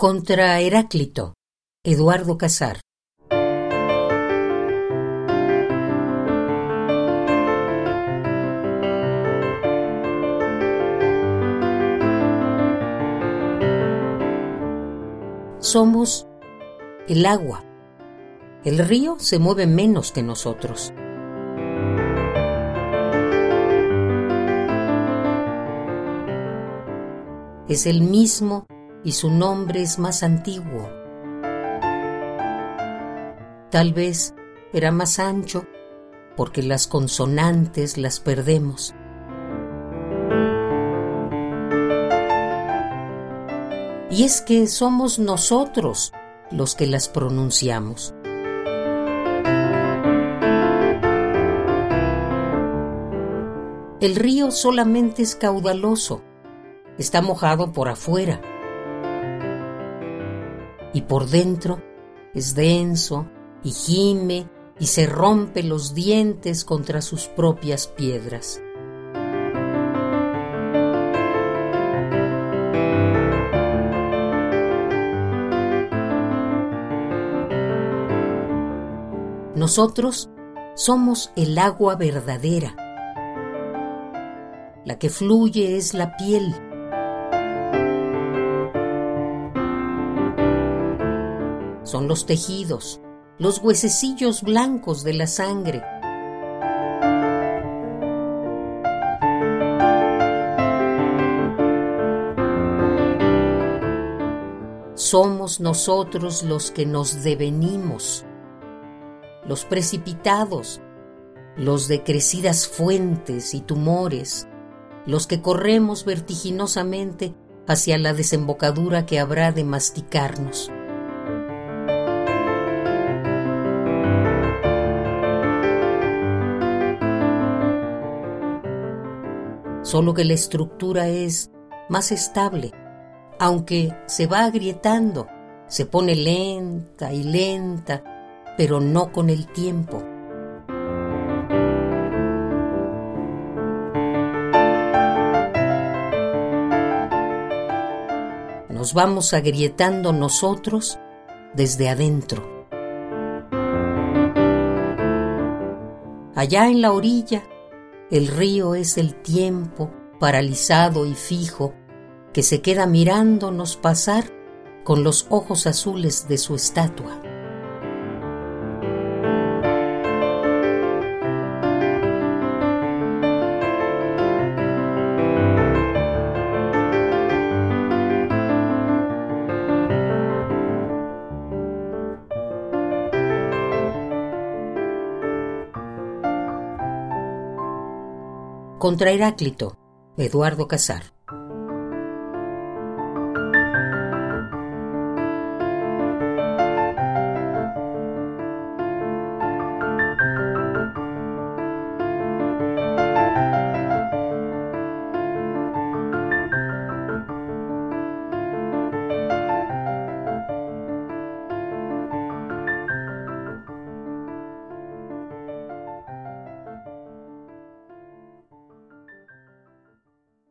Contra Heráclito, Eduardo Casar. Somos el agua. El río se mueve menos que nosotros. Es el mismo y su nombre es más antiguo. Tal vez era más ancho porque las consonantes las perdemos. Y es que somos nosotros los que las pronunciamos. El río solamente es caudaloso, está mojado por afuera y por dentro es denso y gime y se rompe los dientes contra sus propias piedras. Nosotros somos el agua verdadera. La que fluye es la piel. Son los tejidos, los huesecillos blancos de la sangre. Somos nosotros los que nos devenimos los precipitados, los de crecidas fuentes y tumores, los que corremos vertiginosamente hacia la desembocadura que habrá de masticarnos. Solo que la estructura es más estable, aunque se va agrietando, se pone lenta y lenta pero no con el tiempo. Nos vamos agrietando nosotros desde adentro. Allá en la orilla, el río es el tiempo paralizado y fijo que se queda mirándonos pasar con los ojos azules de su estatua. Contra Heráclito, Eduardo Casar.